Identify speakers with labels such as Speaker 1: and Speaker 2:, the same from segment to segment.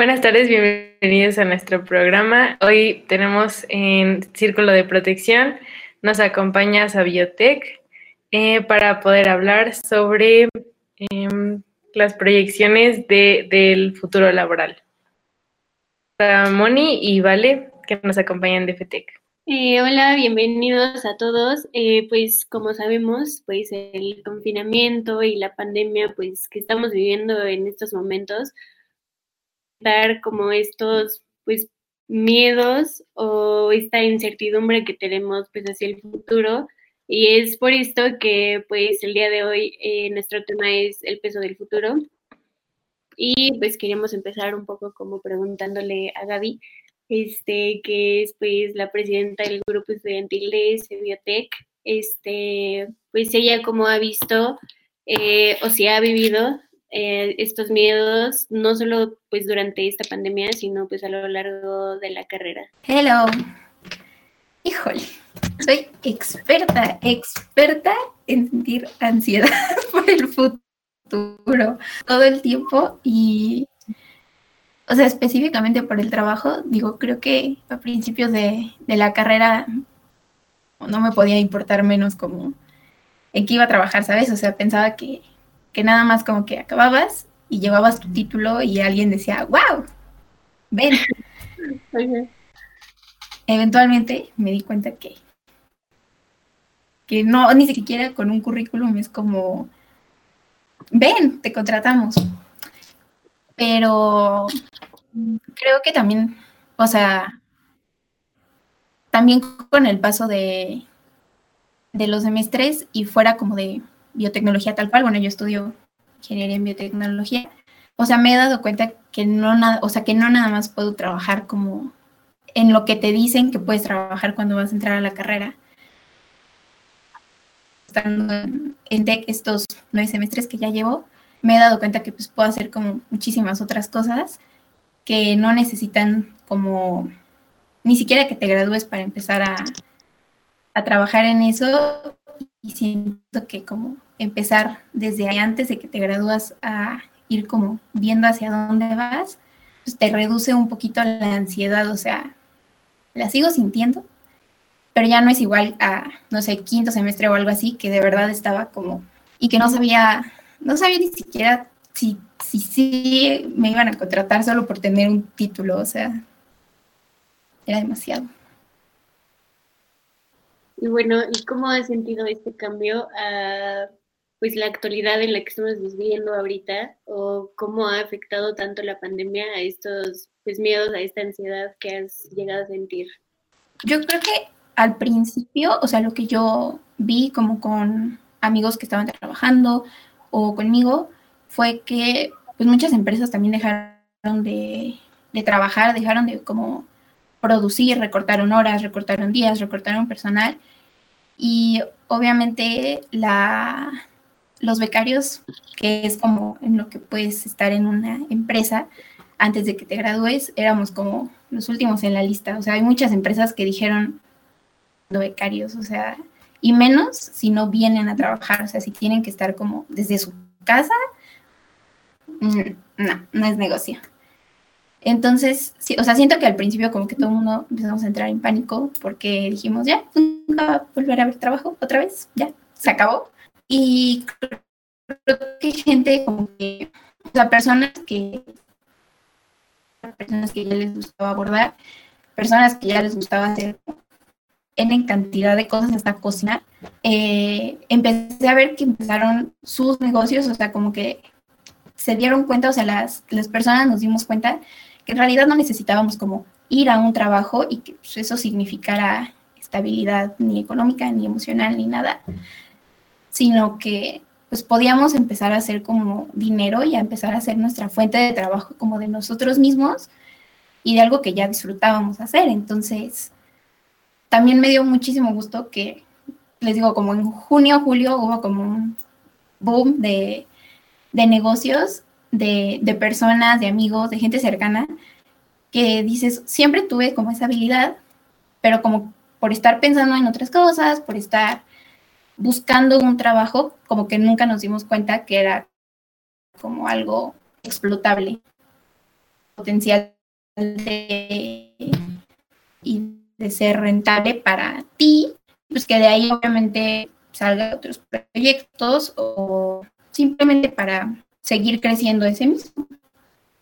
Speaker 1: Buenas tardes, bienvenidos a nuestro programa. Hoy tenemos en Círculo de Protección, nos acompaña Sabiotec eh, para poder hablar sobre em, las proyecciones del futuro laboral. Moni y Vale, que nos acompañan de FETEC.
Speaker 2: Eh, hola, bienvenidos a todos. Eh, pues como sabemos, pues el confinamiento y la pandemia, pues que estamos viviendo en estos momentos, dar como estos, pues miedos o esta incertidumbre que tenemos pues hacia el futuro. Y es por esto que pues el día de hoy eh, nuestro tema es el peso del futuro. Y pues queríamos empezar un poco como preguntándole a Gaby este, que es pues la presidenta del grupo estudiantil de Sebiotec, este, pues ella como ha visto eh, o si ha vivido eh, estos miedos, no solo pues durante esta pandemia, sino pues a lo largo de la carrera.
Speaker 3: Hello. Híjole, soy experta, experta en sentir ansiedad por el futuro todo el tiempo y o sea, específicamente por el trabajo, digo, creo que a principios de, la carrera no me podía importar menos como en qué iba a trabajar, ¿sabes? O sea, pensaba que, nada más como que acababas y llevabas tu título y alguien decía, wow, ven. Eventualmente me di cuenta que, que no, ni siquiera con un currículum es como, ven, te contratamos. Pero creo que también, o sea, también con el paso de, de los semestres y fuera como de biotecnología tal cual, bueno, yo estudio ingeniería en biotecnología, o sea, me he dado cuenta que no nada, o sea, que no nada más puedo trabajar como en lo que te dicen que puedes trabajar cuando vas a entrar a la carrera. Estando en, TEC estos nueve semestres que ya llevo, me he dado cuenta que pues puedo hacer como muchísimas otras cosas que no necesitan como ni siquiera que te gradúes para empezar a, trabajar en eso y siento que como empezar desde antes de que te gradúas a ir como viendo hacia dónde vas, pues te reduce un poquito la ansiedad, o sea, la sigo sintiendo, pero ya no es igual a, no sé, quinto semestre o algo así, que de verdad estaba como, y que no sabía no sabía ni siquiera si sí me iban a contratar solo por tener un título, o sea, era demasiado.
Speaker 2: Y bueno, ¿y cómo has sentido este cambio a pues la actualidad en la que estamos viviendo ahorita o cómo ha afectado tanto la pandemia a estos pues miedos, a esta ansiedad que has llegado a sentir?
Speaker 3: Yo creo que al principio, o sea, lo que yo vi como con amigos que estaban trabajando o conmigo fue que pues muchas empresas también dejaron de, trabajar, dejaron de como producir, recortaron horas, recortaron días, recortaron personal y obviamente la, los becarios, que es como en lo que puedes estar en una empresa antes de que te gradúes, éramos como los últimos en la lista. O sea, hay muchas empresas que dijeron becarios, o sea, y menos si no vienen a trabajar, o sea, si tienen que estar como desde su casa, mm, no, no es negocio. Entonces, sí, o sea, siento que al principio como que todo el mundo empezamos a entrar en pánico porque dijimos, ya, nunca va a volver a haber trabajo otra vez, ya, se acabó. Y creo que hay gente como que, o sea, personas que, personas que ya les gustaba abordar, personas que ya les gustaba hacer en cantidad de cosas hasta cocinar, eh, empecé a ver que empezaron sus negocios, o sea, como que se dieron cuenta, o sea, las, las personas nos dimos cuenta en realidad no necesitábamos como ir a un trabajo y que pues, eso significara estabilidad ni económica, ni emocional, ni nada, sino que pues podíamos empezar a hacer como dinero y a empezar a hacer nuestra fuente de trabajo como de nosotros mismos y de algo que ya disfrutábamos hacer. Entonces, también me dio muchísimo gusto que, les digo, como en junio, julio hubo como un boom de, negocios, de, personas, de amigos, de gente cercana, que dices, siempre tuve como esa habilidad, pero como por estar pensando en otras cosas, por estar buscando un trabajo, como que nunca nos dimos cuenta que era como algo explotable. potencial de, y de ser rentable para ti, pues que de ahí obviamente salgan otros proyectos o simplemente para seguir creciendo ese mismo.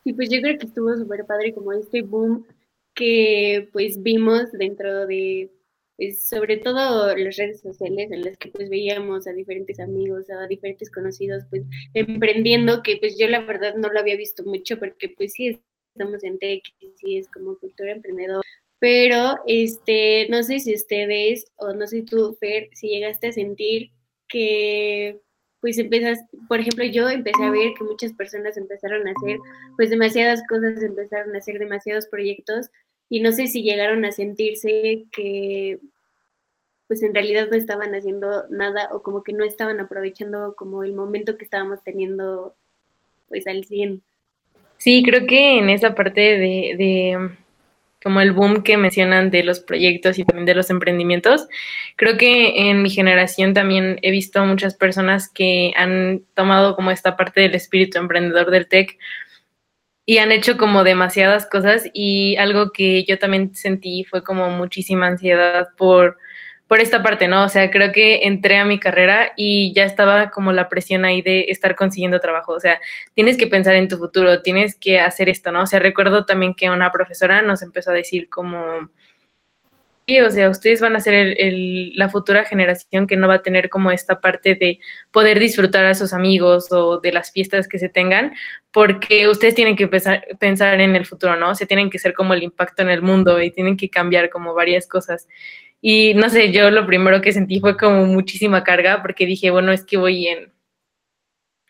Speaker 2: Sí, pues yo creo que estuvo súper padre como este boom que pues vimos dentro de, pues, sobre todo las redes sociales en las que pues veíamos a diferentes amigos, a diferentes conocidos pues emprendiendo, que pues yo la verdad no lo había visto mucho porque pues sí estamos en tech, sí es como cultura emprendedora, pero este, no sé si ustedes o no sé tú, Fer, si llegaste a sentir que pues empiezas, por ejemplo, yo empecé a ver que muchas personas empezaron a hacer pues demasiadas cosas, empezaron a hacer demasiados proyectos y no sé si llegaron a sentirse que pues en realidad no estaban haciendo nada o como que no estaban aprovechando como el momento que estábamos teniendo pues al 100.
Speaker 1: Sí, creo que en esa parte de, de como el boom que mencionan de los proyectos y también de los emprendimientos. Creo que en mi generación también he visto muchas personas que han tomado como esta parte del espíritu emprendedor del tech y han hecho como demasiadas cosas y algo que yo también sentí fue como muchísima ansiedad por por esta parte, ¿no? O sea, creo que entré a mi carrera y ya estaba como la presión ahí de estar consiguiendo trabajo. O sea, tienes que pensar en tu futuro, tienes que hacer esto, ¿no? O sea, recuerdo también que una profesora nos empezó a decir como, sí, o sea, ustedes van a ser el, la futura generación que no va a tener como esta parte de poder disfrutar a sus amigos o de las fiestas que se tengan, porque ustedes tienen que pensar, pensar en el futuro, ¿no? O sea, tienen que ser como el impacto en el mundo y tienen que cambiar como varias cosas. Y no sé, yo lo primero que sentí fue como muchísima carga porque dije, bueno, es que voy en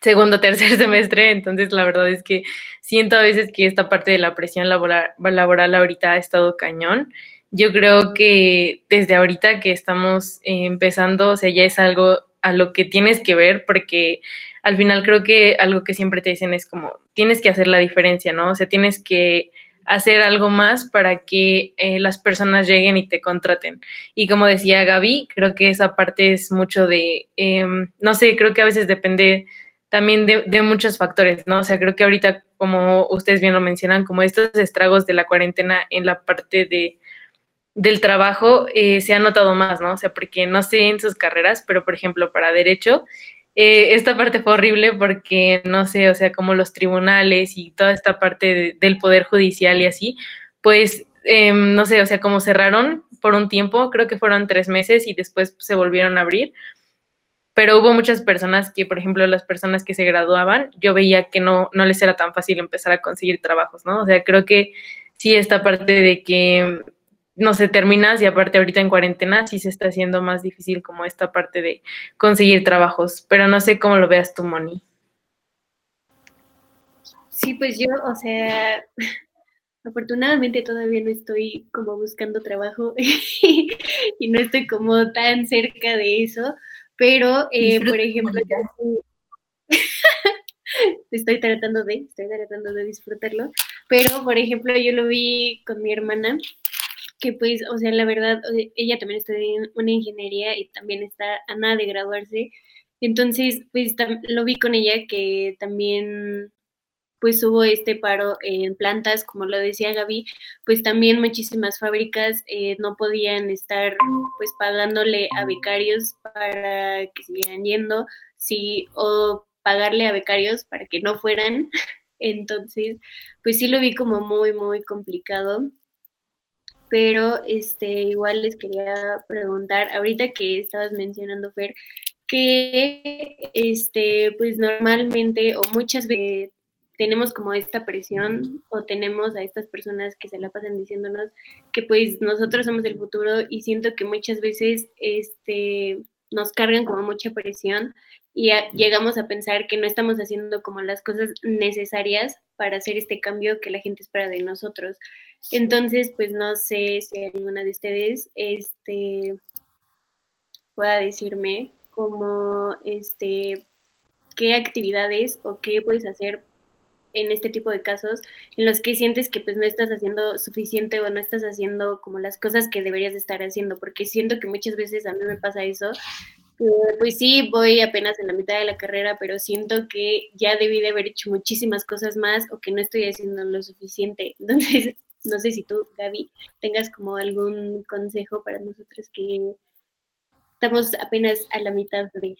Speaker 1: segundo, tercer semestre, entonces la verdad es que siento a veces que esta parte de la presión laboral, laboral ahorita ha estado cañón. Yo creo que desde ahorita que estamos empezando, o sea, ya es algo a lo que tienes que ver porque al final creo que algo que siempre te dicen es como, tienes que hacer la diferencia, ¿no? O sea, tienes que hacer algo más para que eh, las personas lleguen y te contraten. Y como decía Gaby, creo que esa parte es mucho de, em, no sé, creo que a veces depende también de, muchos factores, ¿no? O sea, creo que ahorita, como ustedes bien lo mencionan, como estos estragos de la cuarentena en la parte de del trabajo eh, se ha notado más, ¿no? O sea, porque no sé en sus carreras, pero por ejemplo, para derecho, eh, esta parte fue horrible porque, no sé, o sea, como los tribunales y toda esta parte del poder judicial y así, pues, em, no sé, o sea, como cerraron por un tiempo, creo que fueron tres meses y después se volvieron a abrir, pero hubo muchas personas que, por ejemplo, las personas que se graduaban, yo veía que no, no les era tan fácil empezar a conseguir trabajos, ¿no? O sea, creo que sí, esta parte de que no sé, terminas y aparte ahorita en cuarentena sí se está haciendo más difícil como esta parte de conseguir trabajos, pero no sé cómo lo veas tú, Moni.
Speaker 2: Sí, pues yo, o sea, afortunadamente todavía no estoy como buscando trabajo y no estoy como tan cerca de eso, pero, eh, por ejemplo, estoy tratando de, estoy tratando de disfrutarlo, pero, por ejemplo, yo lo vi con mi hermana que pues, o sea, la verdad, ella también estudia una ingeniería y también está a nada de graduarse. Entonces, pues lo vi con ella que también pues hubo este paro en plantas, como lo decía Gaby, pues también muchísimas fábricas eh, no podían estar pues pagándole a becarios para que siguieran yendo, sí, o pagarle a becarios para que no fueran. Entonces, pues sí lo vi como muy, muy complicado pero este, igual les quería preguntar, ahorita que estabas mencionando, Fer, que este, pues normalmente o muchas veces tenemos como esta presión o tenemos a estas personas que se la pasan diciéndonos que pues nosotros somos el futuro y siento que muchas veces este, nos cargan como mucha presión y llegamos a pensar que no estamos haciendo como las cosas necesarias para hacer este cambio que la gente espera de nosotros. Entonces, pues no sé si alguna de ustedes este, pueda decirme como este, qué actividades o qué puedes hacer en este tipo de casos en los que sientes que pues no estás haciendo suficiente o no estás haciendo como las cosas que deberías estar haciendo, porque siento que muchas veces a mí me pasa eso, pues sí, voy apenas en la mitad de la carrera, pero siento que ya debí de haber hecho muchísimas cosas más o que no estoy haciendo lo suficiente. Entonces, no sé si tú, Gaby, tengas como algún consejo para nosotros que estamos apenas a la mitad de...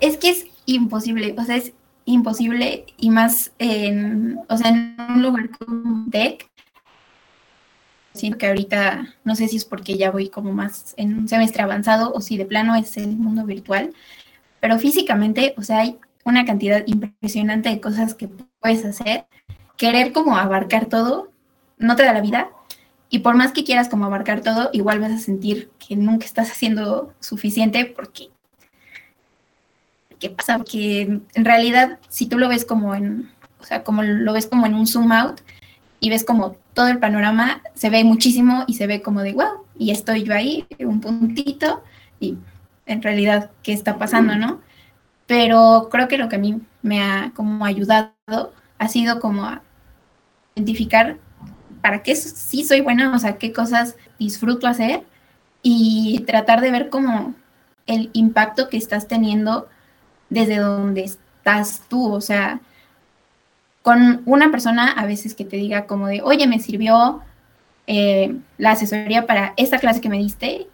Speaker 3: Es que es imposible, o sea, es imposible y más en, o sea, en un lugar como Tech, Siento que ahorita, no sé si es porque ya voy como más en un semestre avanzado o si de plano es el mundo virtual, pero físicamente, o sea, hay una cantidad impresionante de cosas que puedes hacer. Querer como abarcar todo no te da la vida y por más que quieras como abarcar todo, igual vas a sentir que nunca estás haciendo suficiente porque ¿qué pasa? Porque en realidad si tú lo ves como en, o sea, como lo ves como en un zoom out, y ves como todo el panorama, se ve muchísimo y se ve como de, wow, y estoy yo ahí, un puntito, y en realidad, ¿qué está pasando, no? Pero creo que lo que a mí me ha como ayudado ha sido como identificar para qué sí soy buena, o sea, qué cosas disfruto hacer y tratar de ver como el impacto que estás teniendo desde donde estás tú, o sea, con una persona a veces que te diga como de, oye, me sirvió eh, la asesoría para esta clase que me diste,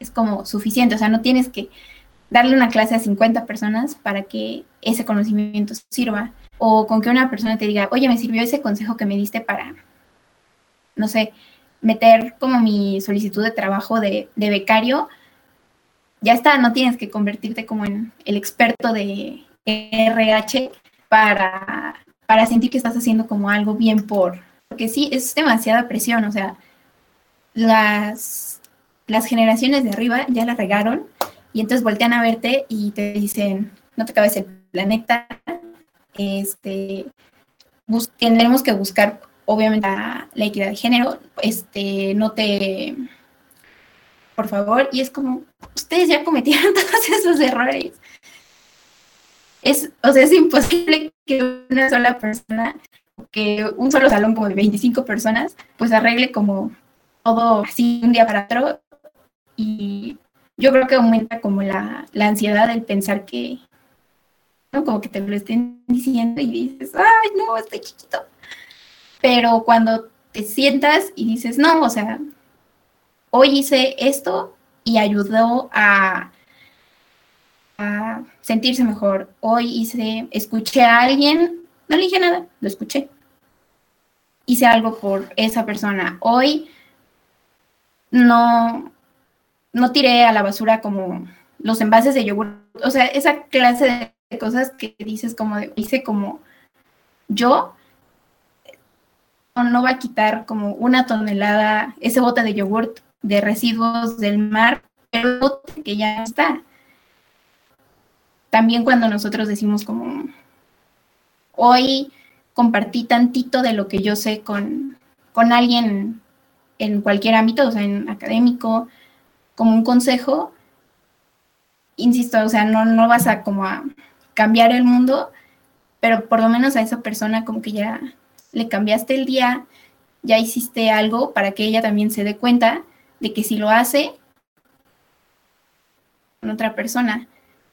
Speaker 3: es como suficiente, o sea, no tienes que darle una clase a 50 personas para que ese conocimiento sirva, o con que una persona te diga, oye, me sirvió ese consejo que me diste para, no sé, meter como mi solicitud de trabajo de, de becario, ya está, no tienes que convertirte como en el experto de RH para para sentir que estás haciendo como algo bien por, porque sí, es demasiada presión, o sea, las, las generaciones de arriba ya la regaron y entonces voltean a verte y te dicen, no te cabes el planeta, este, tendremos que buscar obviamente la, la, equidad de género, este, no te, por favor, y es como, ustedes ya cometieron todos esos errores, es, o sea, es imposible que una sola persona, que un solo salón como de 25 personas, pues arregle como todo así un día para otro. Y yo creo que aumenta como la, la ansiedad del pensar que, ¿no? Como que te lo estén diciendo y dices, ay, no, estoy chiquito. Pero cuando te sientas y dices, no, o sea, hoy hice esto y ayudó a a sentirse mejor. Hoy hice, escuché a alguien, no le dije nada, lo escuché. Hice algo por esa persona. Hoy no, no tiré a la basura como los envases de yogur. O sea, esa clase de cosas que dices como hice como yo no va a quitar como una tonelada, ese bote de yogur de residuos del mar, pero que ya está también cuando nosotros decimos como, hoy compartí tantito de lo que yo sé con, con alguien en cualquier ámbito, o sea, en académico, como un consejo, insisto, o sea, no, no vas a como a cambiar el mundo, pero por lo menos a esa persona como que ya le cambiaste el día, ya hiciste algo para que ella también se dé cuenta de que si lo hace con otra persona,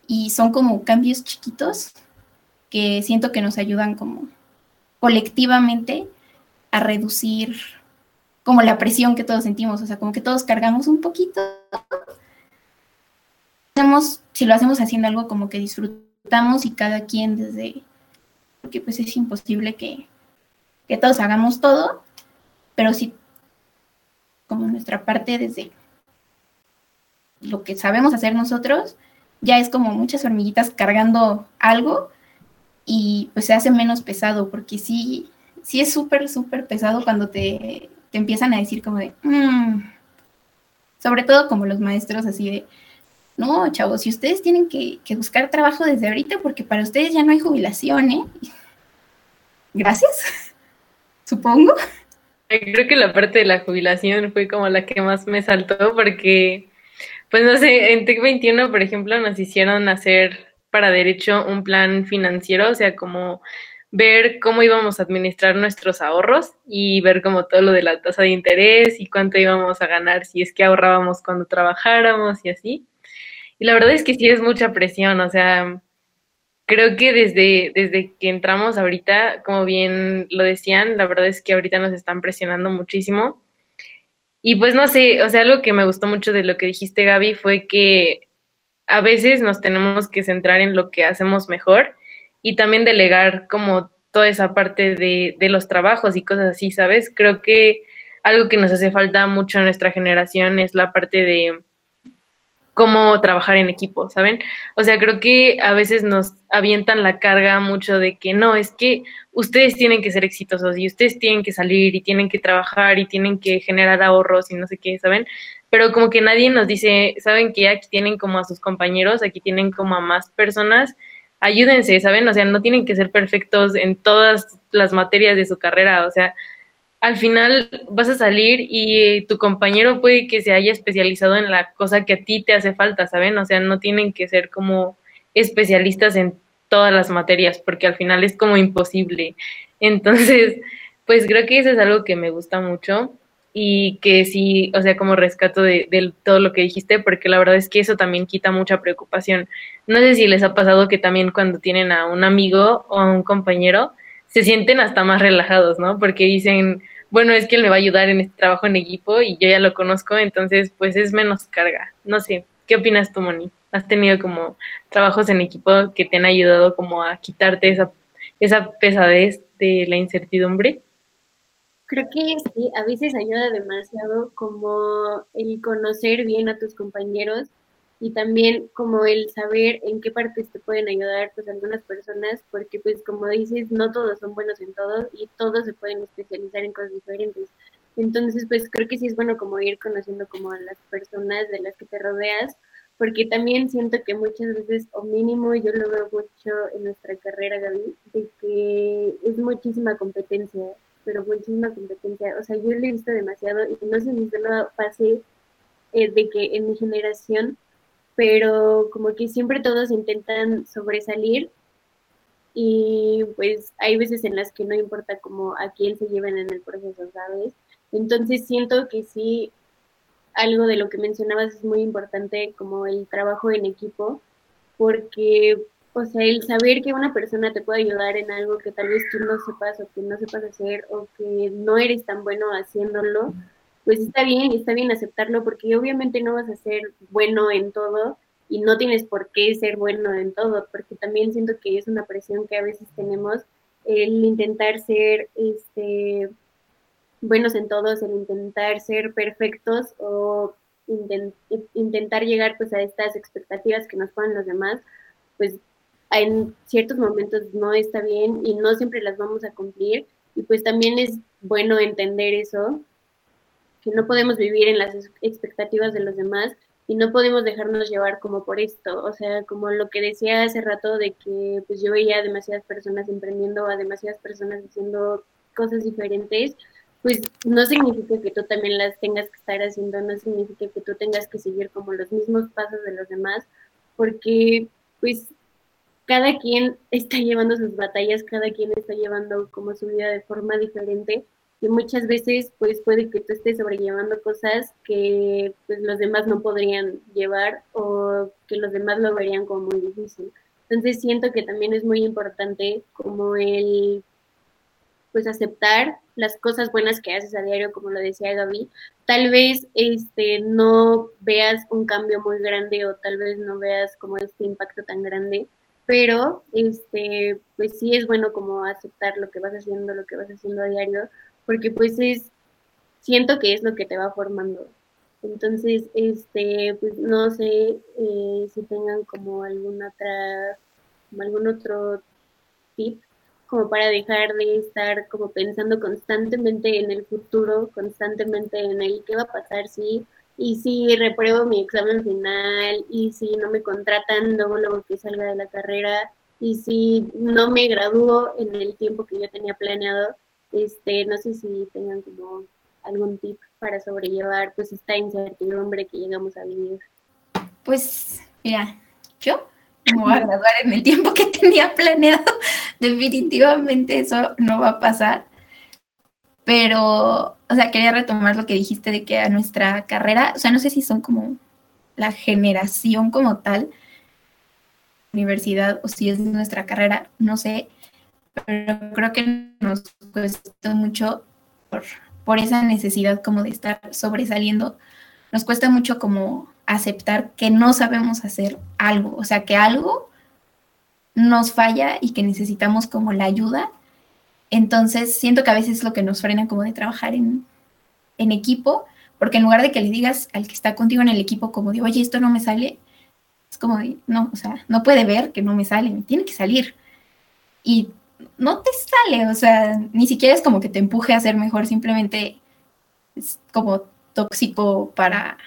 Speaker 3: y son como cambios chiquitos que siento que nos ayudan como colectivamente a reducir como la presión que todos sentimos, o sea, como que todos cargamos un poquito. Hacemos, si lo hacemos haciendo algo como que disfrutamos y cada quien desde, porque pues es imposible que, que todos hagamos todo, pero sí como nuestra parte desde lo que sabemos hacer nosotros, ya es como muchas hormiguitas cargando algo y pues se hace menos pesado, porque sí, sí es súper, súper pesado cuando te, empiezan a decir como de, mm", sobre todo como los maestros así de, no, chavos, si ustedes tienen que, que, buscar trabajo desde ahorita porque para ustedes ya no hay jubilación, ¿eh? Gracias, supongo.
Speaker 1: Creo que la parte de la jubilación fue como la que más me saltó porque pues no sé, en TEC 21, por ejemplo, nos hicieron hacer para derecho un plan financiero, o sea, como ver cómo íbamos a administrar nuestros ahorros y ver como todo lo de la tasa de interés y cuánto íbamos a ganar si es que ahorrábamos cuando trabajáramos y así. Y la verdad es que sí es mucha presión, o sea, creo que desde, desde que entramos ahorita, como bien lo decían, la verdad es que ahorita nos están presionando muchísimo. Y pues no sé, o sea, algo que me gustó mucho de lo que dijiste, Gaby, fue que a veces nos tenemos que centrar en lo que hacemos mejor y también delegar como toda esa parte de, de los trabajos y cosas así, ¿sabes? Creo que algo que nos hace falta mucho en nuestra generación es la parte de cómo trabajar en equipo, ¿saben? O sea, creo que a veces nos avientan la carga mucho de que no, es que ustedes tienen que ser exitosos y ustedes tienen que salir y tienen que trabajar y tienen que generar ahorros y no sé qué, ¿saben? Pero como que nadie nos dice, ¿saben que aquí tienen como a sus compañeros, aquí tienen como a más personas ayúdense, ¿saben? O sea, no tienen que ser perfectos en todas las materias de su carrera, o sea, al final vas a salir y tu compañero puede que se haya especializado en la cosa que a ti te hace falta, ¿saben? O sea, no tienen que ser como especialistas en todas las materias, porque al final es como imposible. Entonces, pues creo que eso es algo que me gusta mucho y que sí, o sea, como rescato de, todo lo que dijiste, porque la verdad es que eso también quita mucha preocupación. No sé si les ha pasado que también cuando tienen a un amigo o a un compañero, se sienten hasta más relajados, ¿no? Porque dicen, bueno, es que él me va a ayudar en este trabajo en equipo y yo ya lo conozco, entonces pues es menos carga. No sé, ¿qué opinas tú, Moni? ¿Has tenido como trabajos en equipo que te han ayudado como a quitarte esa, esa pesadez de la incertidumbre?
Speaker 2: Creo que sí, a veces ayuda demasiado como el conocer bien a tus compañeros y también como el saber en qué partes te pueden ayudar pues algunas personas, porque pues como dices, no todos son buenos en todo y todos se pueden especializar en cosas diferentes. Entonces pues creo que sí es bueno como ir conociendo como a las personas de las que te rodeas, porque también siento que muchas veces, o mínimo yo lo veo mucho en nuestra carrera, Gaby, de que es muchísima competencia pero muchísima competencia. O sea, yo lo he visto demasiado y no sé si solo pase eh, de que en mi generación, pero como que siempre todos intentan sobresalir y pues hay veces en las que no importa como a quién se lleven en el proceso, ¿sabes? Entonces siento que sí, algo de lo que mencionabas es muy importante como el trabajo en equipo, porque o sea, el saber que una persona te puede ayudar en algo que tal vez tú no sepas o que no sepas hacer o que no eres tan bueno haciéndolo, pues está bien, está bien aceptarlo porque obviamente no vas a ser bueno en todo y no tienes por qué ser bueno en todo, porque también siento que es una presión que a veces tenemos el intentar ser este buenos en todos, el intentar ser perfectos o intentar llegar pues a estas expectativas que nos ponen los demás, pues en ciertos momentos no está bien y no siempre las vamos a cumplir. Y pues también es bueno entender eso, que no podemos vivir en las expectativas de los demás y no podemos dejarnos llevar como por esto. O sea, como lo que decía hace rato de que pues yo veía a demasiadas personas emprendiendo, a demasiadas personas haciendo cosas diferentes, pues no significa que tú también las tengas que estar haciendo, no significa que tú tengas que seguir como los mismos pasos de los demás, porque pues cada quien está llevando sus batallas, cada quien está llevando como su vida de forma diferente y muchas veces pues puede que tú estés sobrellevando cosas que pues los demás no podrían llevar o que los demás lo verían como muy difícil. Entonces siento que también es muy importante como el pues aceptar las cosas buenas que haces a diario, como lo decía Gaby. Tal vez este no veas un cambio muy grande o tal vez no veas como este impacto tan grande, pero este, pues sí es bueno como aceptar lo que vas haciendo, lo que vas haciendo a diario, porque pues es, siento que es lo que te va formando. Entonces, este, pues no sé eh, si tengan como alguna otra, como algún otro tip como para dejar de estar como pensando constantemente en el futuro, constantemente en el qué va a pasar si y si repruebo mi examen final, y si no me contratan luego, luego que salga de la carrera, y si no me gradúo en el tiempo que yo tenía planeado, este, no sé si tengan como algún tip para sobrellevar pues esta incertidumbre que llegamos a vivir.
Speaker 3: Pues mira, yo me voy a graduar en el tiempo que tenía planeado, definitivamente eso no va a pasar. Pero, o sea, quería retomar lo que dijiste de que a nuestra carrera, o sea, no sé si son como la generación como tal, universidad o si es nuestra carrera, no sé, pero creo que nos cuesta mucho por, por esa necesidad como de estar sobresaliendo, nos cuesta mucho como aceptar que no sabemos hacer algo, o sea, que algo nos falla y que necesitamos como la ayuda. Entonces, siento que a veces es lo que nos frena como de trabajar en, en equipo, porque en lugar de que le digas al que está contigo en el equipo como de, oye, esto no me sale, es como no, o sea, no puede ver que no me sale, tiene que salir. Y no te sale, o sea, ni siquiera es como que te empuje a ser mejor, simplemente es como tóxico para,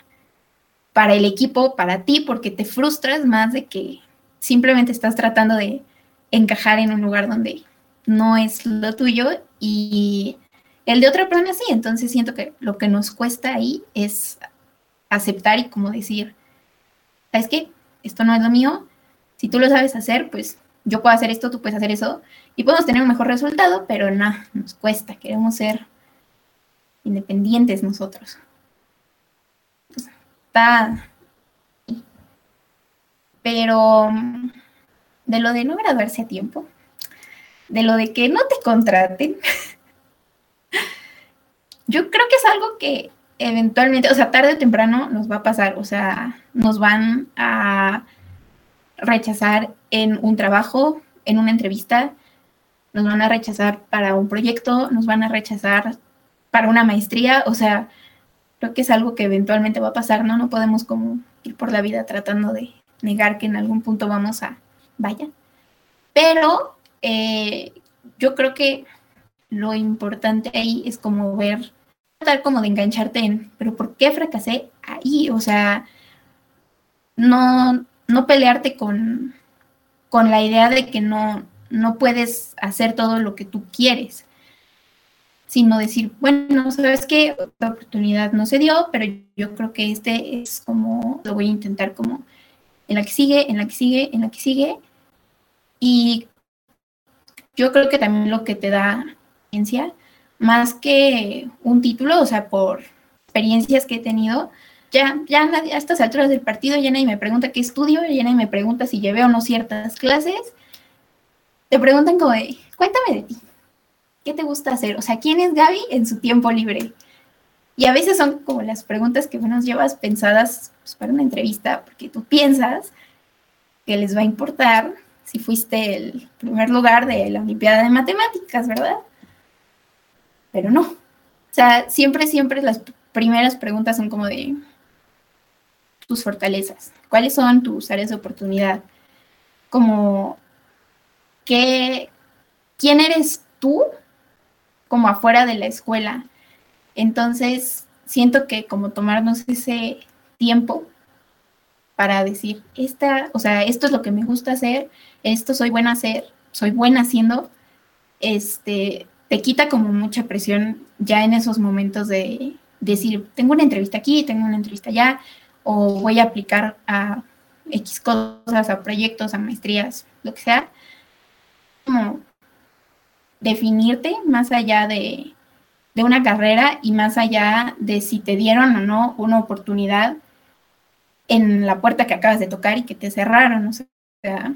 Speaker 3: para el equipo, para ti, porque te frustras más de que simplemente estás tratando de encajar en un lugar donde no es lo tuyo y el de otra persona sí, entonces siento que lo que nos cuesta ahí es aceptar y como decir, ¿sabes qué? Esto no es lo mío, si tú lo sabes hacer, pues yo puedo hacer esto, tú puedes hacer eso, y podemos tener un mejor resultado, pero no, nos cuesta, queremos ser independientes nosotros. Está... Pero de lo de no graduarse a tiempo, de lo de que no te contraten, yo creo que es algo que eventualmente, o sea, tarde o temprano nos va a pasar, o sea, nos van a rechazar en un trabajo, en una entrevista, nos van a rechazar para un proyecto, nos van a rechazar para una maestría, o sea, creo que es algo que eventualmente va a pasar, ¿no? No podemos como ir por la vida tratando de negar que en algún punto vamos a, vaya. Pero eh, yo creo que lo importante ahí es como ver, tratar como de engancharte en, pero ¿por qué fracasé ahí? O sea, no, no pelearte con, con la idea de que no, no puedes hacer todo lo que tú quieres, sino decir, bueno, sabes que la oportunidad no se dio, pero yo creo que este es como, lo voy a intentar como en la que sigue, en la que sigue, en la que sigue. Y yo creo que también lo que te da experiencia, más que un título, o sea, por experiencias que he tenido, ya, ya a estas alturas del partido ya nadie me pregunta qué estudio, ya nadie me pregunta si llevé o no ciertas clases. Te preguntan como de, cuéntame de ti, ¿qué te gusta hacer? O sea, ¿quién es Gaby en su tiempo libre? Y a veces son como las preguntas que nos llevas pensadas pues, para una entrevista, porque tú piensas que les va a importar si fuiste el primer lugar de la Olimpiada de Matemáticas, ¿verdad? Pero no. O sea, siempre, siempre las primeras preguntas son como de, tus fortalezas? ¿Cuáles son tus áreas de oportunidad? Como, ¿qué, ¿quién eres tú como afuera de la escuela? Entonces, siento que como tomarnos ese tiempo para decir, esta, o sea, esto es lo que me gusta hacer, esto soy buena hacer, soy buena haciendo, este, te quita como mucha presión ya en esos momentos de decir, tengo una entrevista aquí, tengo una entrevista allá, o voy a aplicar a X cosas, a proyectos, a maestrías, lo que sea, como definirte más allá de, una carrera y más allá de si te dieron o no una oportunidad en la puerta que acabas de tocar y que te cerraron, o sea,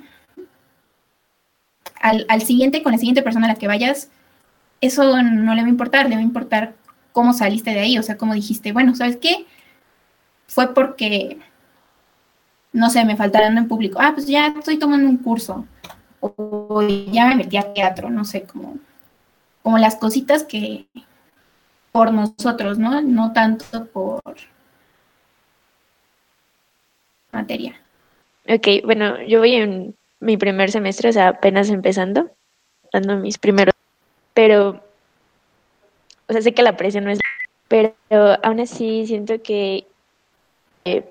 Speaker 3: al, al, siguiente, con la siguiente persona a la que vayas, eso no le va a importar, le va a importar cómo saliste de ahí, o sea, cómo dijiste, bueno, ¿sabes qué? fue porque, no sé, me faltaron en público. Ah, pues ya estoy tomando un curso. O ya me metí a teatro, no sé, como, como las cositas que por nosotros, ¿no? No tanto por materia.
Speaker 4: Ok, bueno, yo voy en mi primer semestre, o sea, apenas empezando, dando mis primeros, pero, o sea, sé que la presión no es, pero aún así siento que eh,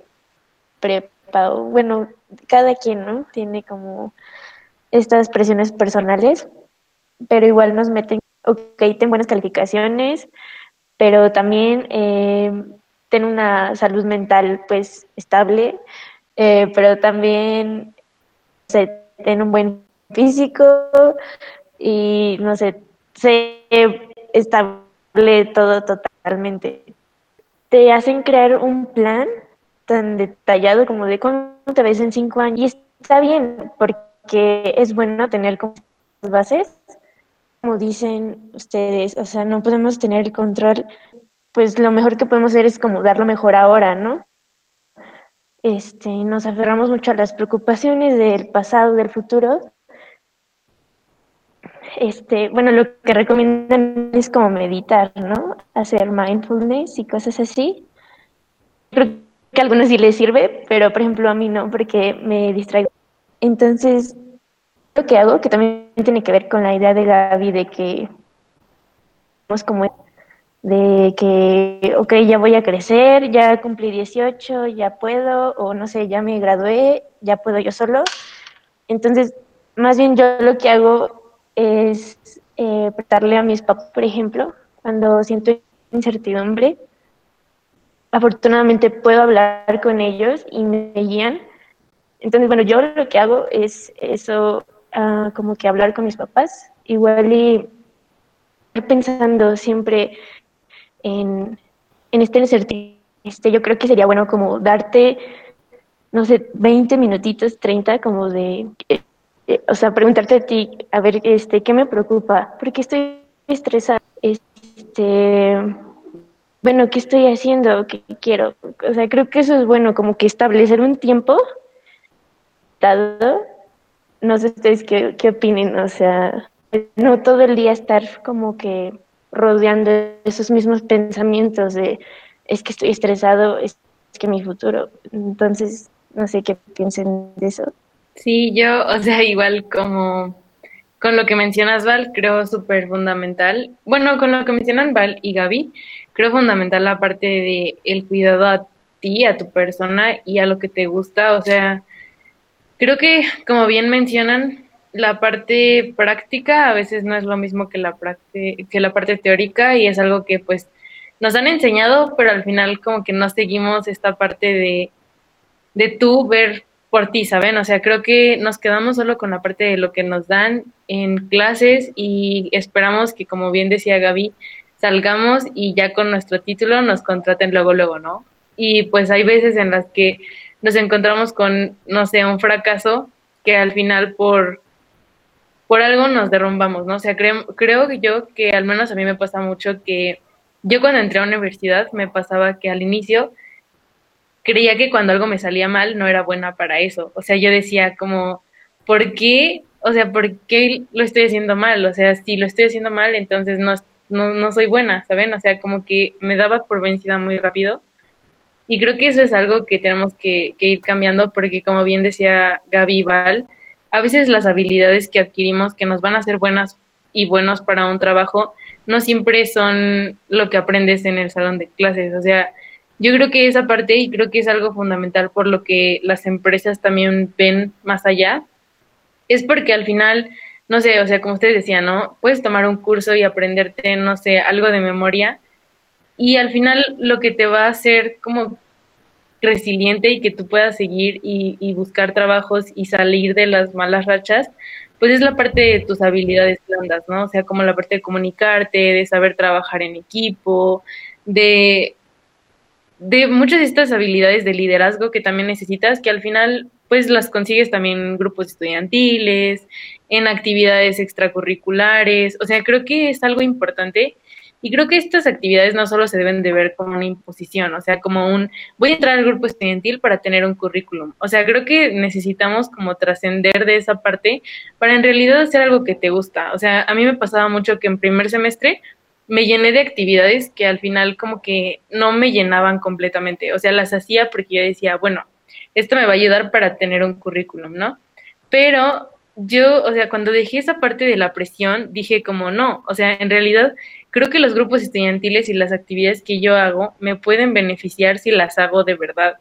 Speaker 4: bueno, cada quien, ¿no? Tiene como estas presiones personales, pero igual nos meten, ok, ten buenas calificaciones, pero también eh, ten una salud mental pues estable, eh, pero también ten un buen físico y no sé, se estable todo totalmente. Te hacen crear un plan tan detallado como de cómo te ves en cinco años. Y está bien, porque es bueno tener como bases, como dicen ustedes, o sea, no podemos tener el control, pues lo mejor que podemos hacer es como dar lo mejor ahora, ¿no? Este, nos aferramos mucho a las preocupaciones del pasado, del futuro. Este, bueno, lo que recomiendan es como meditar, ¿no? Hacer mindfulness y cosas así. Creo que a algunos sí les sirve, pero por ejemplo a mí no, porque me distraigo. Entonces, lo que hago, que también tiene que ver con la idea de Gaby de que como de que, ok, ya voy a crecer, ya cumplí 18, ya puedo, o no sé, ya me gradué, ya puedo yo solo. Entonces, más bien yo lo que hago es eh, prestarle a mis papás, por ejemplo, cuando siento incertidumbre. Afortunadamente puedo hablar con ellos y me guían. Entonces, bueno, yo lo que hago es eso, uh, como que hablar con mis papás, igual y pensando siempre en, en este este, yo creo que sería bueno como darte, no sé, 20 minutitos, 30, como de, eh, o sea, preguntarte a ti, a ver, este, ¿qué me preocupa? Porque estoy estresada, este, bueno, ¿qué estoy haciendo? ¿Qué quiero? O sea, creo que eso es bueno, como que establecer un tiempo dado. No sé ustedes qué, qué opinen, o sea, no todo el día estar como que rodeando esos mismos pensamientos de es que estoy estresado, es que mi futuro. Entonces, no sé qué piensen de eso.
Speaker 1: Sí, yo, o sea, igual como con lo que mencionas, Val, creo súper fundamental. Bueno, con lo que mencionan Val y Gaby, creo fundamental la parte de el cuidado a ti, a tu persona y a lo que te gusta. O sea, creo que, como bien mencionan, la parte práctica a veces no es lo mismo que la, que la parte teórica y es algo que pues nos han enseñado, pero al final como que no seguimos esta parte de, de tú ver por ti, ¿saben? O sea, creo que nos quedamos solo con la parte de lo que nos dan en clases y esperamos que, como bien decía Gaby, salgamos y ya con nuestro título nos contraten luego, luego, ¿no? Y pues hay veces en las que nos encontramos con, no sé, un fracaso que al final por por algo nos derrumbamos, ¿no? O sea, creo, creo yo que al menos a mí me pasa mucho que yo cuando entré a la universidad me pasaba que al inicio creía que cuando algo me salía mal no era buena para eso. O sea, yo decía como, ¿por qué? O sea, ¿por qué lo estoy haciendo mal? O sea, si lo estoy haciendo mal, entonces no, no, no soy buena, ¿saben? O sea, como que me daba por vencida muy rápido. Y creo que eso es algo que tenemos que, que ir cambiando porque como bien decía Gaby Val, a veces las habilidades que adquirimos que nos van a ser buenas y buenos para un trabajo no siempre son lo que aprendes en el salón de clases. O sea, yo creo que esa parte y creo que es algo fundamental por lo que las empresas también ven más allá, es porque al final, no sé, o sea, como ustedes decían, ¿no? Puedes tomar un curso y aprenderte, no sé, algo de memoria y al final lo que te va a hacer como resiliente y que tú puedas seguir y, buscar trabajos y salir de las malas rachas, pues es la parte de tus habilidades blandas, ¿no? O sea, como la parte de comunicarte, de saber trabajar en equipo, de, de muchas de estas habilidades de liderazgo que también necesitas, que al final pues las consigues también en grupos estudiantiles, en actividades extracurriculares, o sea, creo que es algo importante y creo que estas actividades no solo se deben de ver como una imposición, o sea, como un voy a entrar al grupo estudiantil para tener un currículum. O sea, creo que necesitamos como trascender de esa parte para en realidad hacer algo que te gusta. O sea, a mí me pasaba mucho que en primer semestre me llené de actividades que al final como que no me llenaban completamente. O sea, las hacía porque yo decía, bueno, esto me va a ayudar para tener un currículum, ¿no? Pero yo, o sea, cuando dejé esa parte de la presión, dije como no, o sea, en realidad creo que los grupos estudiantiles y las actividades que yo hago me pueden beneficiar si las hago de verdad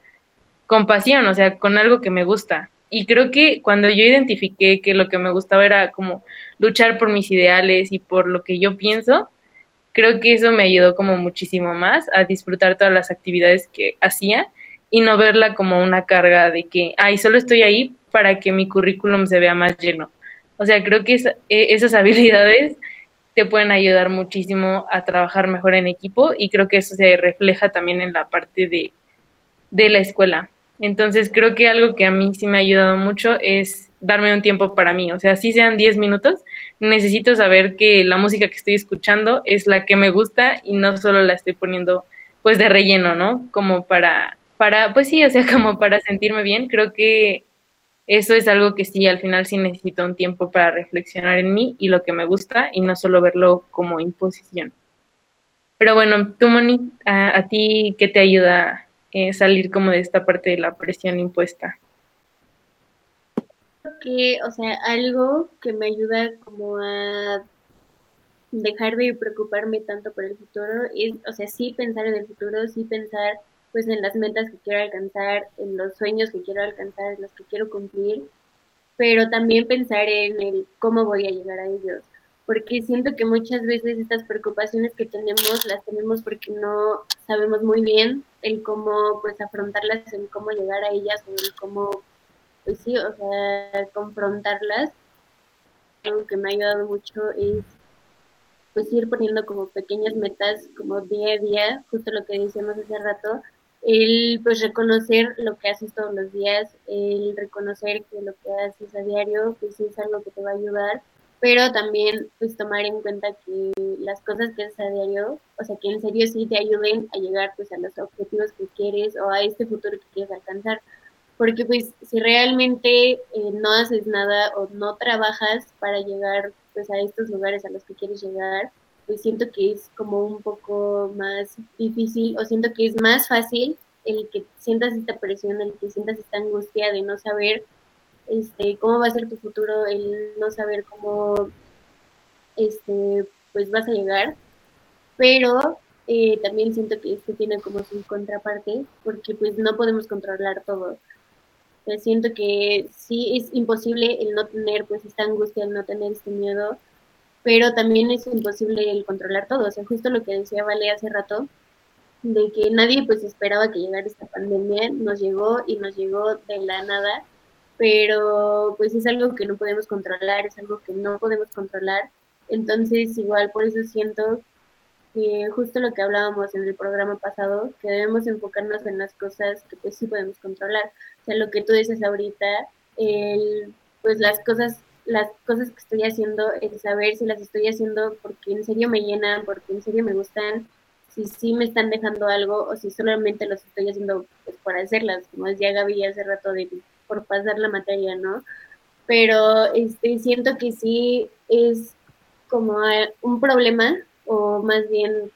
Speaker 1: con pasión, o sea, con algo que me gusta. Y creo que cuando yo identifiqué que lo que me gustaba era como luchar por mis ideales y por lo que yo pienso, creo que eso me ayudó como muchísimo más a disfrutar todas las actividades que hacía y no verla como una carga de que, ay, solo estoy ahí para que mi currículum se vea más lleno. O sea, creo que e, esas habilidades te pueden ayudar muchísimo a trabajar mejor en equipo y creo que eso se refleja también en la parte de, de la escuela. Entonces creo que algo que a mí sí me ha ayudado mucho es darme un tiempo para mí, o sea, si sean 10 minutos, necesito saber que la música que estoy escuchando es la que me gusta y no solo la estoy poniendo pues de relleno, ¿no? Como para, para, pues sí, o sea, como para sentirme bien, creo que eso es algo que sí, al final sí necesito un tiempo para reflexionar en mí y lo que me gusta y no solo verlo como imposición. Pero bueno, tú, Moni, a, ti, ¿qué te ayuda eh, salir como de esta parte de la presión impuesta?
Speaker 2: Que, o sea, algo que me ayuda como a dejar de preocuparme tanto por el futuro es, o sea, sí pensar en el futuro, sí pensar pues en las metas que quiero alcanzar, en los sueños que quiero alcanzar, en los que quiero cumplir, pero también pensar en el cómo voy a llegar a ellos, porque siento que muchas veces estas preocupaciones que tenemos las tenemos porque no sabemos muy bien el cómo pues afrontarlas, el cómo llegar a ellas o el cómo pues sí, o sea, confrontarlas. Algo que me ha ayudado mucho es pues ir poniendo como pequeñas metas como día a día, justo lo que decíamos hace rato, el pues reconocer lo que haces todos los días, el reconocer que lo que haces a diario pues es algo que te va a ayudar, pero también pues tomar en cuenta que las cosas que haces a diario, o sea que en serio sí te ayuden a llegar pues a los objetivos que quieres o a este futuro que quieres alcanzar, porque pues si realmente eh, no haces nada o no trabajas para llegar pues a estos lugares a los que quieres llegar, pues siento que es como un poco más difícil o siento que es más fácil el que sientas esta presión, el que sientas esta angustia de no saber este, cómo va a ser tu futuro, el no saber cómo este, pues vas a llegar, pero eh, también siento que esto tiene como su contraparte porque pues no podemos controlar todo. siento que sí es imposible el no tener pues esta angustia, el no tener este miedo, pero también es imposible el controlar todo. O sea, justo lo que decía Vale hace rato, de que nadie pues esperaba que llegara esta pandemia, nos llegó y nos llegó de la nada, pero pues es algo que no podemos controlar, es algo que no podemos controlar. Entonces, igual por eso siento que justo lo que hablábamos en el programa pasado, que debemos enfocarnos en las cosas que pues sí podemos controlar. O sea, lo que tú dices ahorita, el, pues las cosas las cosas que estoy haciendo, el saber si las estoy haciendo porque en serio me llenan, porque en serio me gustan, si sí me están dejando algo o si solamente los estoy haciendo pues, por hacerlas, como decía Gaby hace rato, de, por pasar la materia, ¿no? Pero este, siento que sí es como un problema o más bien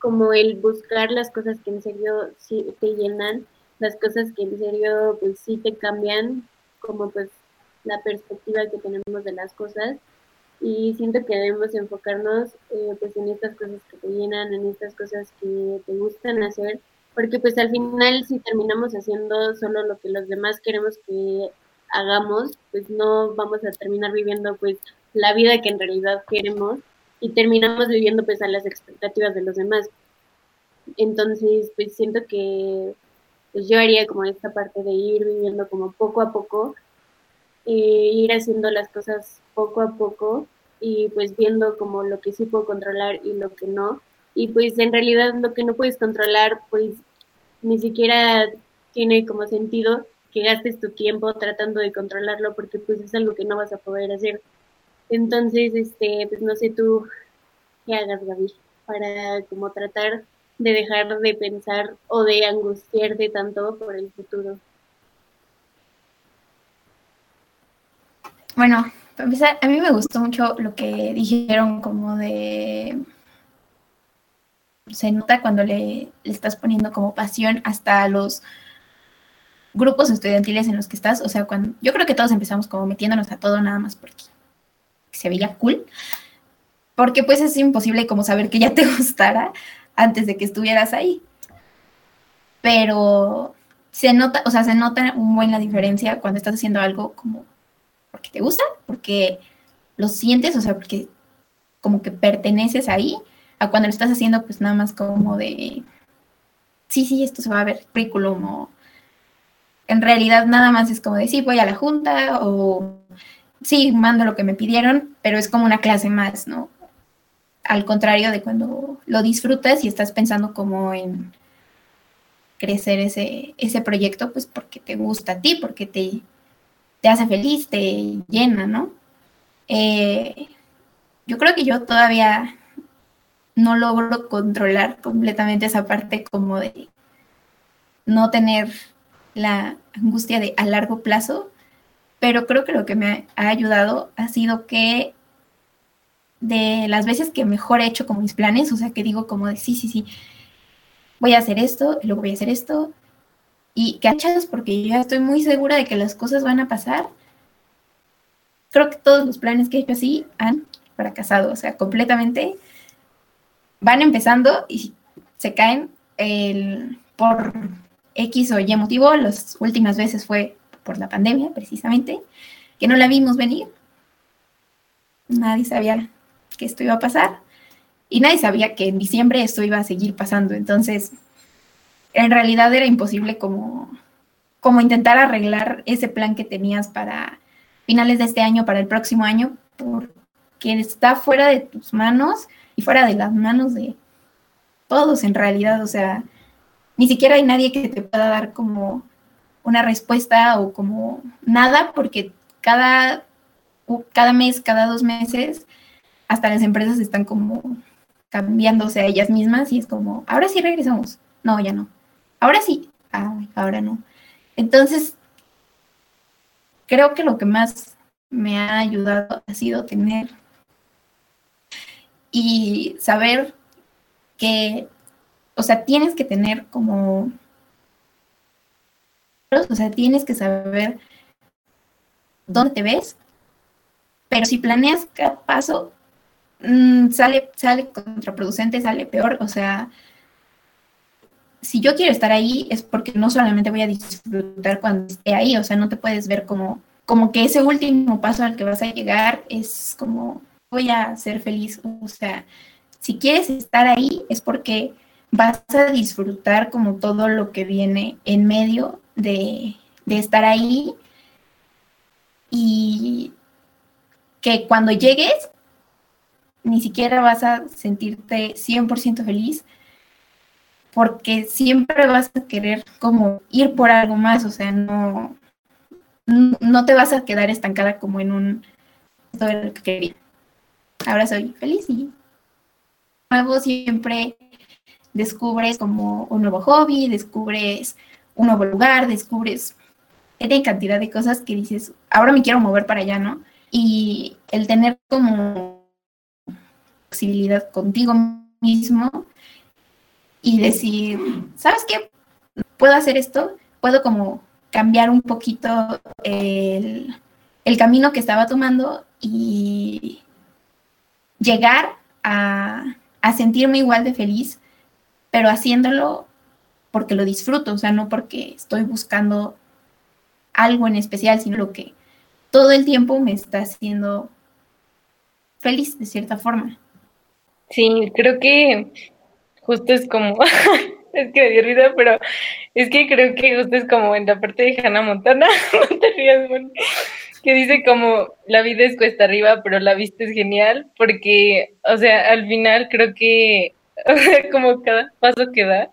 Speaker 2: como el buscar las cosas que en serio sí te llenan, las cosas que en serio pues sí te cambian, como pues la perspectiva que tenemos de las cosas y siento que debemos enfocarnos eh, pues en estas cosas que te llenan, en estas cosas que te gustan hacer, porque pues al final si terminamos haciendo solo lo que los demás queremos que hagamos, pues no vamos a terminar viviendo pues la vida que en realidad queremos y terminamos viviendo pues a las expectativas de los demás. Entonces pues siento que pues yo haría como esta parte de ir viviendo como poco a poco eh, ir haciendo las cosas poco a poco y pues viendo como lo que sí puedo controlar y lo que no. Y pues en realidad lo que no puedes controlar, pues ni siquiera tiene como sentido que gastes tu tiempo tratando de controlarlo porque pues es algo que no vas a poder hacer. Entonces, este, pues no sé tú qué hagas, Gaby, para como tratar de dejar de pensar o de angustiarte tanto por el futuro.
Speaker 3: Bueno, para empezar, a mí me gustó mucho lo que dijeron como de... Se nota cuando le, estás poniendo como pasión hasta los grupos estudiantiles en los que estás. O sea, cuando yo creo que todos empezamos como metiéndonos a todo nada más porque se veía cool. Porque pues es imposible como saber que ya te gustara antes de que estuvieras ahí. Pero se nota, o sea, se nota un buen la diferencia cuando estás haciendo algo como porque te gusta, porque lo sientes, o sea, porque como que perteneces ahí, a cuando lo estás haciendo, pues nada más como de, sí, sí, esto se va a ver currículum, o en realidad nada más es como de, sí, voy a la junta, o sí, mando lo que me pidieron, pero es como una clase más, ¿no? Al contrario de cuando lo disfrutas y estás pensando como en crecer ese, ese proyecto, pues porque te gusta a ti, porque te, te hace feliz, te llena, ¿no? Eh, yo creo que yo todavía no logro controlar completamente esa parte como de no tener la angustia de a largo plazo, pero creo que lo que me ha ayudado ha sido que de las veces que mejor he hecho como mis planes, o sea, que digo como de sí, sí, sí, voy a hacer esto, y luego voy a hacer esto, y hachas porque yo ya estoy muy segura de que las cosas van a pasar. Creo que todos los planes que he hecho así han fracasado, o sea, completamente van empezando y se caen el, por X o Y motivo. Las últimas veces fue por la pandemia, precisamente, que no la vimos venir. Nadie sabía que esto iba a pasar y nadie sabía que en diciembre esto iba a seguir pasando. Entonces, en realidad era imposible como, como intentar arreglar ese plan que tenías para finales de este año, para el próximo año, porque está fuera de tus manos y fuera de las manos de todos en realidad. O sea, ni siquiera hay nadie que te pueda dar como una respuesta o como nada, porque cada, cada mes, cada dos meses, hasta las empresas están como cambiándose a ellas mismas y es como, ahora sí regresamos. No, ya no. Ahora sí. ahora no. Entonces, creo que lo que más me ha ayudado ha sido tener y saber que, o sea, tienes que tener como o sea, tienes que saber dónde te ves, pero si planeas cada paso, mm, sale, sale contraproducente, sale peor, o sea, si yo quiero estar ahí es porque no solamente voy a disfrutar cuando esté ahí, o sea, no te puedes ver como, como que ese último paso al que vas a llegar es como voy a ser feliz, o sea, si quieres estar ahí es porque vas a disfrutar como todo lo que viene en medio de, estar ahí. Y que cuando llegues ni siquiera vas a sentirte 100% feliz porque siempre vas a querer como ir por algo más, o sea, no, no te vas a quedar estancada como en un lo que quería. Ahora soy feliz y nuevo siempre descubres como un nuevo hobby, descubres un nuevo lugar, descubres Hay cantidad de cosas que dices, ahora me quiero mover para allá, ¿no? Y el tener como posibilidad contigo mismo y decir, ¿sabes qué? Puedo hacer esto, puedo como cambiar un poquito el, el camino que estaba tomando y llegar a, a sentirme igual de feliz, pero haciéndolo porque lo disfruto, o sea, no porque estoy buscando algo en especial, sino lo que todo el tiempo me está haciendo feliz de cierta forma.
Speaker 1: Sí, creo que justo es como, es que me dio pero es que creo que justo es como en la parte de Hannah Montana, que dice como la vida es cuesta arriba, pero la vista es genial, porque, o sea, al final creo que, como cada paso que da,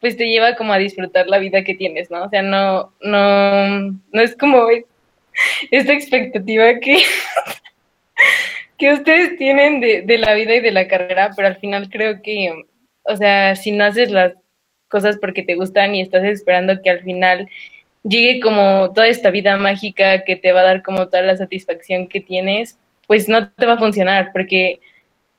Speaker 1: pues te lleva como a disfrutar la vida que tienes, ¿no? O sea, no, no, no es como esta expectativa que, que ustedes tienen de, de la vida y de la carrera, pero al final creo que, o sea, si no haces las cosas porque te gustan y estás esperando que al final llegue como toda esta vida mágica que te va a dar como toda la satisfacción que tienes, pues no te va a funcionar, porque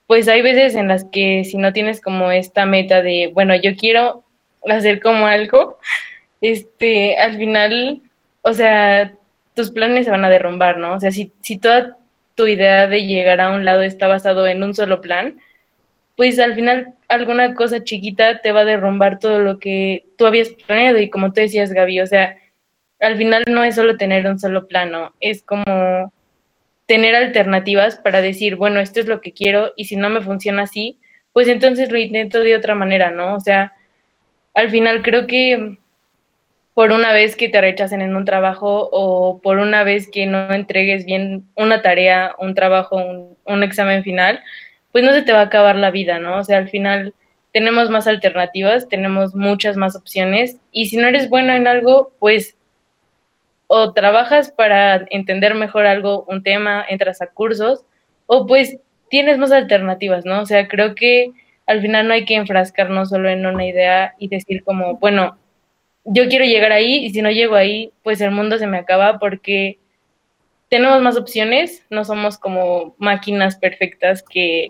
Speaker 1: pues hay veces en las que si no tienes como esta meta de, bueno, yo quiero hacer como algo, este, al final, o sea, tus planes se van a derrumbar, ¿no? O sea, si, si toda tu idea de llegar a un lado está basado en un solo plan, pues al final alguna cosa chiquita te va a derrumbar todo lo que tú habías planeado y como tú decías, Gaby, o sea, al final no es solo tener un solo plano, es como tener alternativas para decir, bueno, esto es lo que quiero y si no me funciona así, pues entonces lo intento de otra manera, ¿no? O sea, al final creo que por una vez que te rechacen en un trabajo o por una vez que no entregues bien una tarea, un trabajo, un, un examen final, pues no se te va a acabar la vida, ¿no? O sea, al final tenemos más alternativas, tenemos muchas más opciones y si no eres bueno en algo, pues o trabajas para entender mejor algo, un tema, entras a cursos o pues tienes más alternativas, ¿no? O sea, creo que al final no hay que enfrascarnos solo en una idea y decir como, bueno, yo quiero llegar ahí y si no llego ahí, pues el mundo se me acaba porque tenemos más opciones, no somos como máquinas perfectas que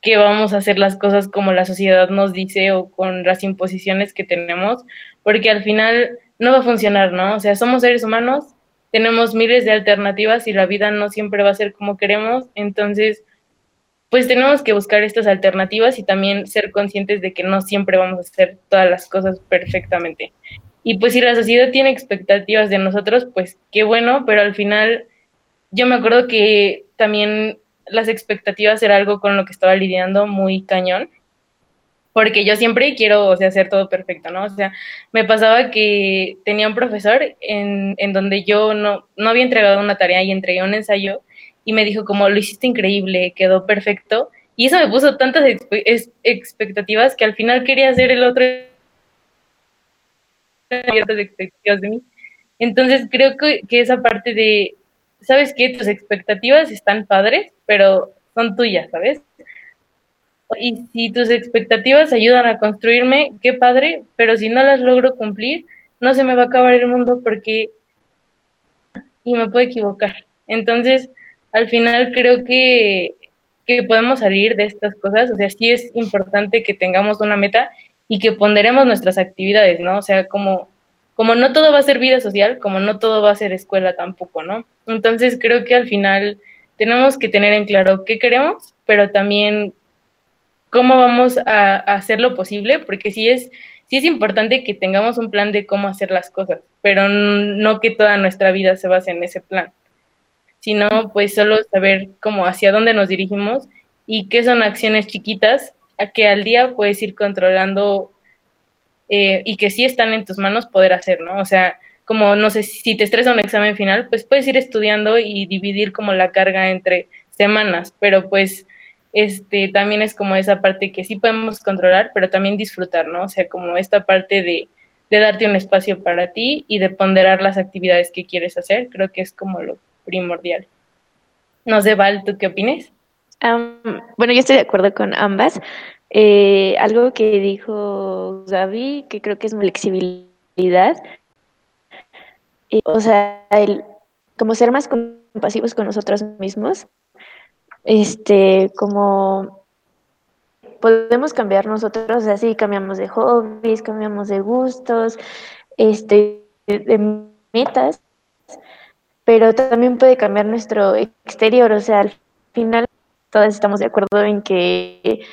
Speaker 1: que vamos a hacer las cosas como la sociedad nos dice o con las imposiciones que tenemos, porque al final no va a funcionar, ¿no? O sea, somos seres humanos, tenemos miles de alternativas y la vida no siempre va a ser como queremos, entonces, pues tenemos que buscar estas alternativas y también ser conscientes de que no siempre vamos a hacer todas las cosas perfectamente. Y pues si la sociedad tiene expectativas de nosotros, pues qué bueno, pero al final yo me acuerdo que también las expectativas era algo con lo que estaba lidiando muy cañón, porque yo siempre quiero, o sea, hacer todo perfecto, ¿no? O sea, me pasaba que tenía un profesor en, en donde yo no, no había entregado una tarea y entregué un ensayo y me dijo como, lo hiciste increíble, quedó perfecto, y eso me puso tantas expectativas que al final quería hacer el otro. Entonces creo que, que esa parte de, ¿sabes qué? Tus expectativas están padres, pero son tuyas, ¿sabes? Y si tus expectativas ayudan a construirme, qué padre, pero si no las logro cumplir, no se me va a acabar el mundo porque y me puedo equivocar. Entonces, al final creo que, que podemos salir de estas cosas, o sea, sí es importante que tengamos una meta y que ponderemos nuestras actividades, ¿no? O sea, como como no todo va a ser vida social, como no todo va a ser escuela tampoco, ¿no? Entonces creo que al final tenemos que tener en claro qué queremos, pero también cómo vamos a, hacer lo posible, porque sí es, sí es importante que tengamos un plan de cómo hacer las cosas, pero no que toda nuestra vida se base en ese plan, sino pues solo saber cómo hacia dónde nos dirigimos y qué son acciones chiquitas a que al día puedes ir controlando eh, y que sí están en tus manos poder hacer, ¿no? O sea, como no sé si te estresa un examen final, pues puedes ir estudiando y dividir como la carga entre semanas, pero pues este también es como esa parte que sí podemos controlar, pero también disfrutar, ¿no? O sea, como esta parte de, de darte un espacio para ti y de ponderar las actividades que quieres hacer, creo que es como lo primordial. No sé, Val, ¿tú qué opinas?
Speaker 4: bueno, yo estoy de acuerdo con ambas. Eh, algo que dijo Gaby, que creo que es flexibilidad. Eh, o sea, el, como ser más compasivos con nosotros mismos. Este, como podemos cambiar nosotros, así cambiamos de hobbies, cambiamos de gustos, este, de metas, pero también puede cambiar nuestro exterior, o sea, al final todos estamos de acuerdo en que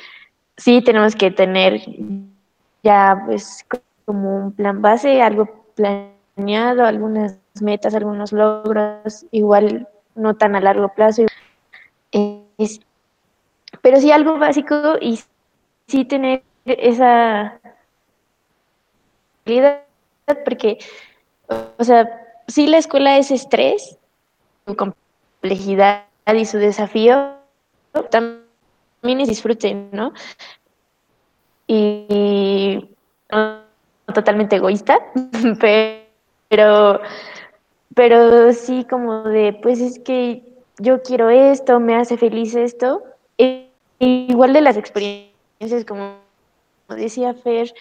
Speaker 4: sí tenemos que tener ya pues como un plan base, algo planeado, algunas metas, algunos logros, igual no tan a largo plazo. pero sí algo básico y sí tener esa porque, o sea, sí la escuela es estrés, su complejidad y su desafío, también es disfruten, ¿no? Y no totalmente egoísta, pero, pero sí como de, pues es que yo quiero esto, me hace feliz esto. E, igual de las experiencias, como decía Fer,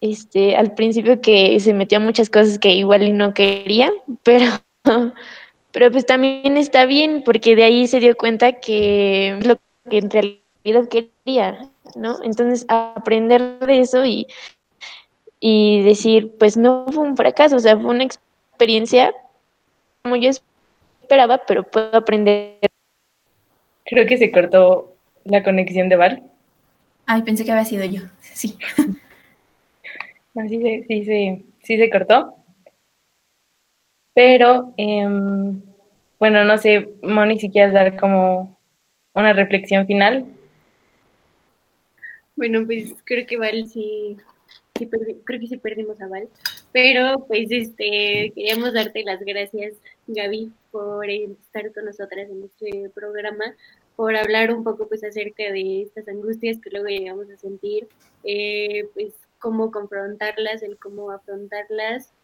Speaker 4: este, al principio que se metió a muchas cosas que igual no quería, pero, pero pues también está bien, porque de ahí se dio cuenta que lo que en realidad vida quería, ¿no? Entonces, aprender de eso y, y decir, pues no fue un fracaso, o sea, fue una experiencia como yo esperaba, pero puedo aprender.
Speaker 1: Creo que se cortó la conexión de Val.
Speaker 3: Ay, pensé que había sido yo, sí.
Speaker 1: sí, se, sí, sí, sí se cortó. Pero, em, bueno, no sé, Moni, si quieres dar como una reflexión final.
Speaker 2: Bueno, pues creo que Val sí, creo que sí perdimos a Val. Pero pues este queríamos darte las gracias, Gaby, por estar con nosotras en este programa, por hablar un poco pues acerca de estas angustias que luego llegamos a sentir, eh, pues cómo confrontarlas, el cómo afrontarlas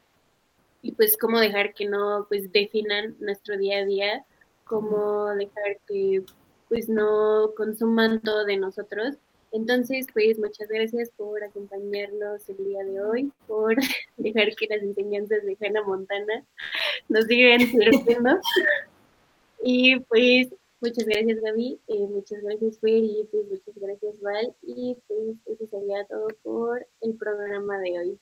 Speaker 2: y pues cómo dejar que no pues definan nuestro día a día, cómo dejar que pues no consuman todo de nosotros. Entonces, pues muchas gracias por acompañarnos el día de hoy, por dejar que las enseñanzas de Hannah Montana nos sigan sirviendo. y pues muchas gracias Gaby, eh, muchas gracias Fer y pues muchas gracias Val. Y pues eso sería todo por el programa de hoy.